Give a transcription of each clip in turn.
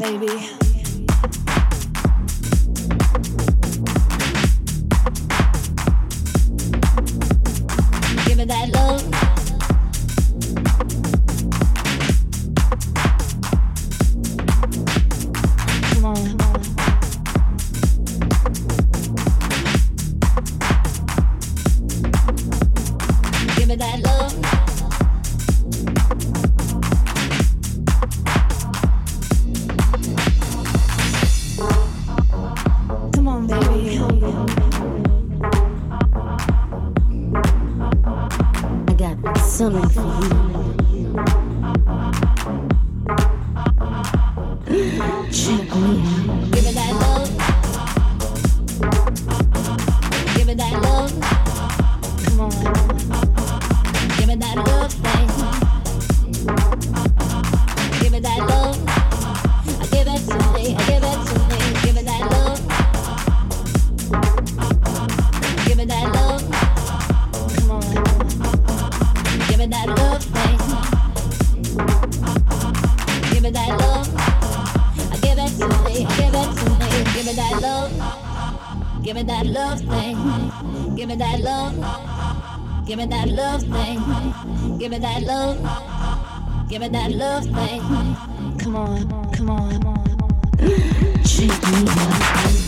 maybe. Give me that love. Give me that love baby. Come on, come on. Shake me up.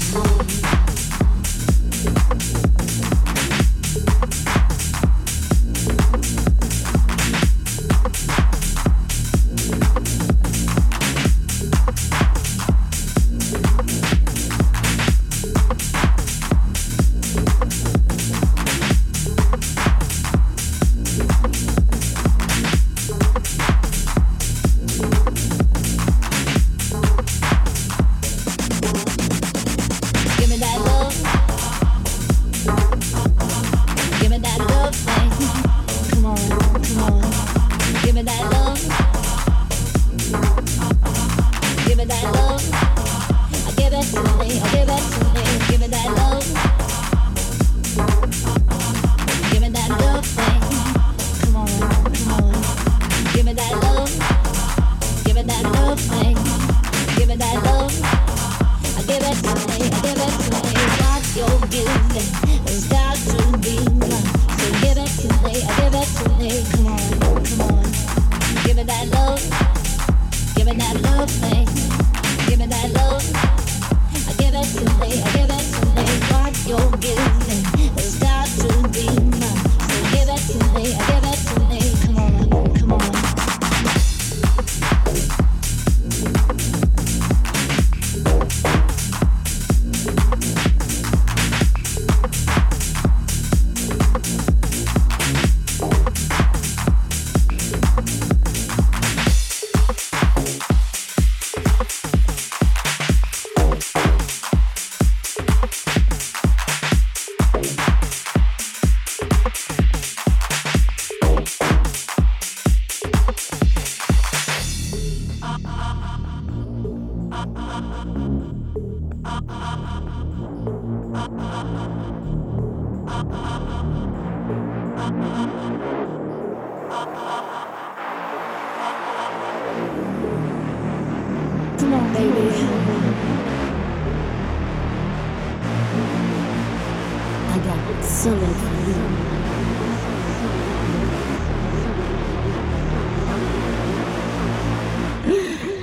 solid for you.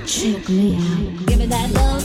check me out. Give me that love.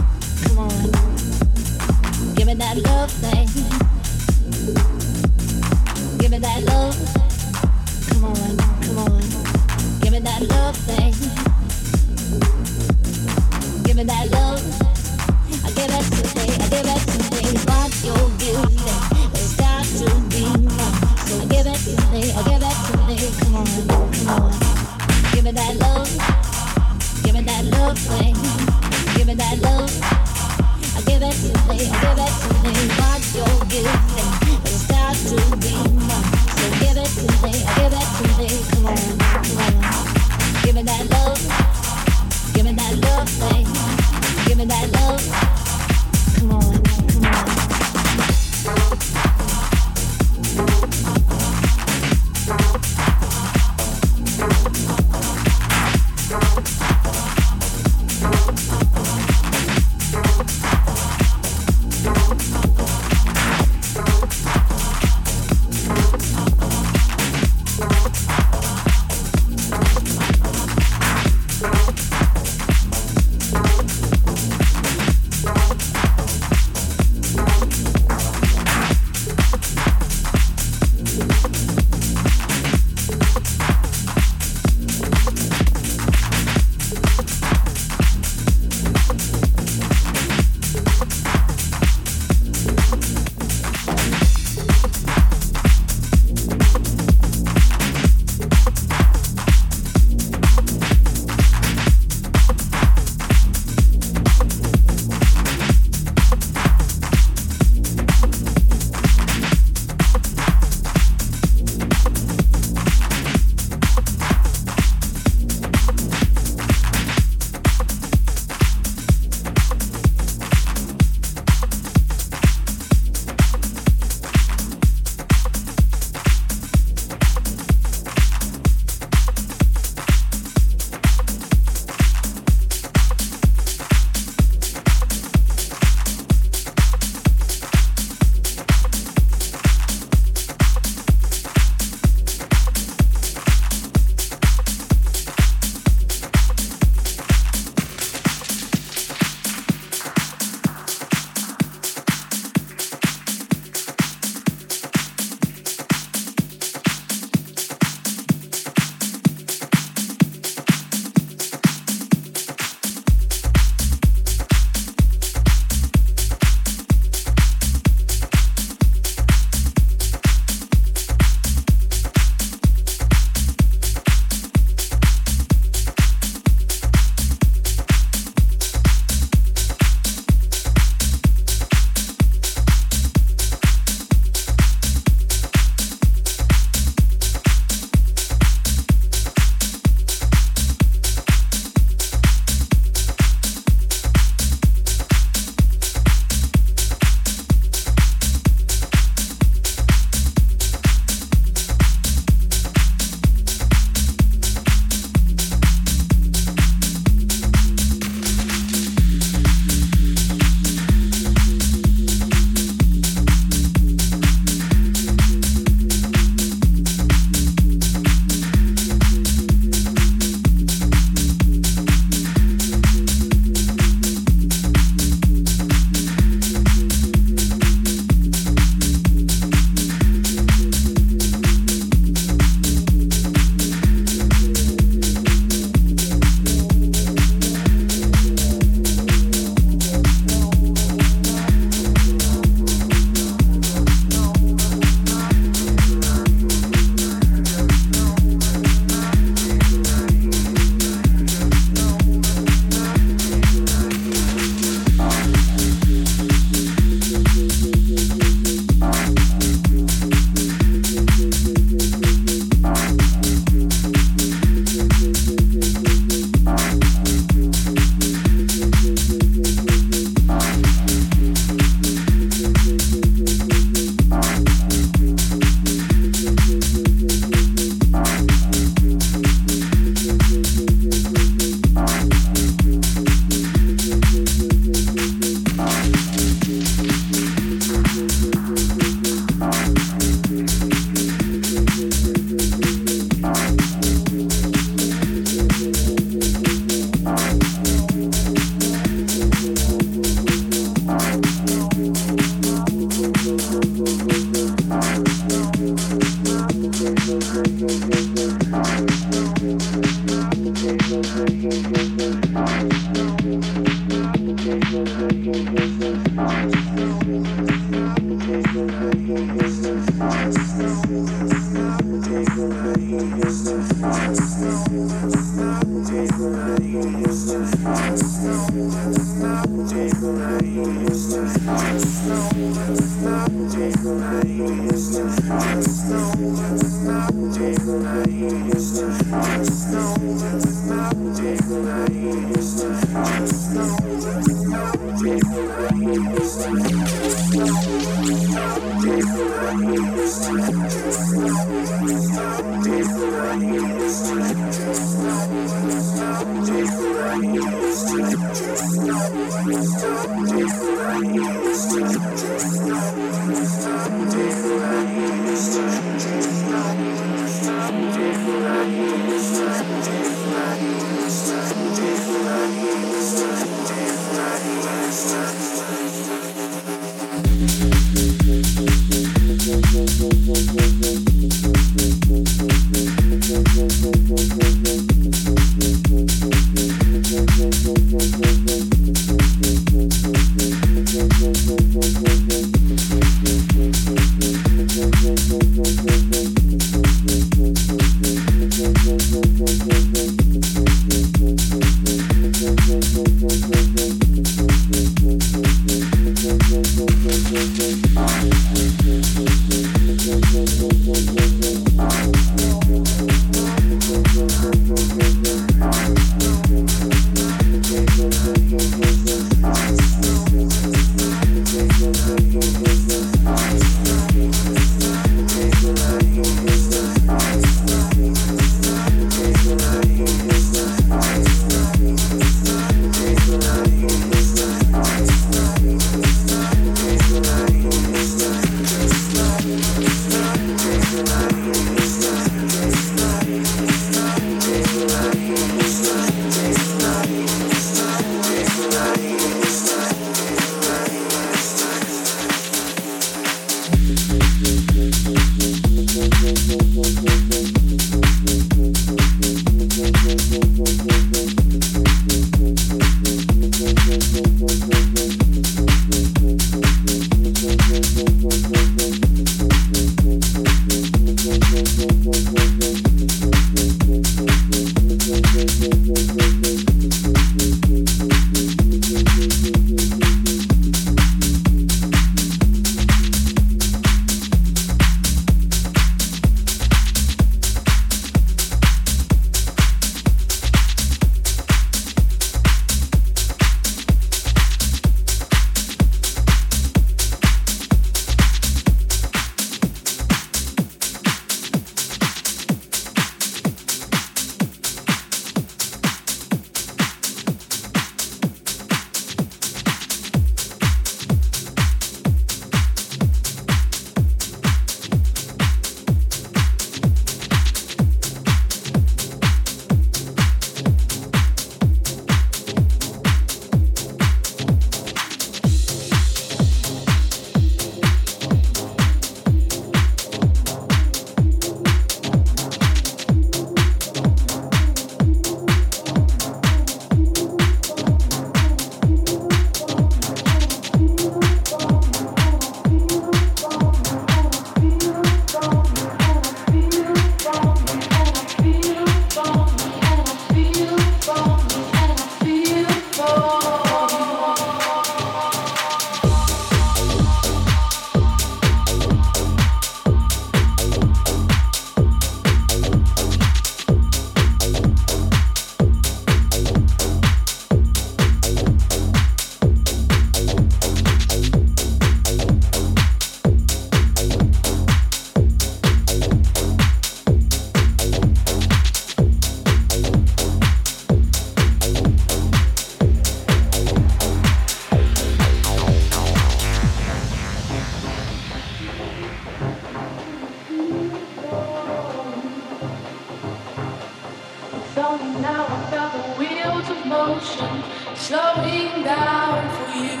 now I felt the wheels of motion slowing down for you.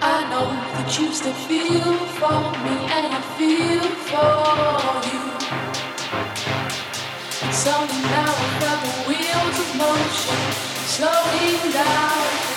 I know that you still feel for me and I feel for you. And so now I felt the wheels of motion slowing down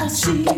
I see.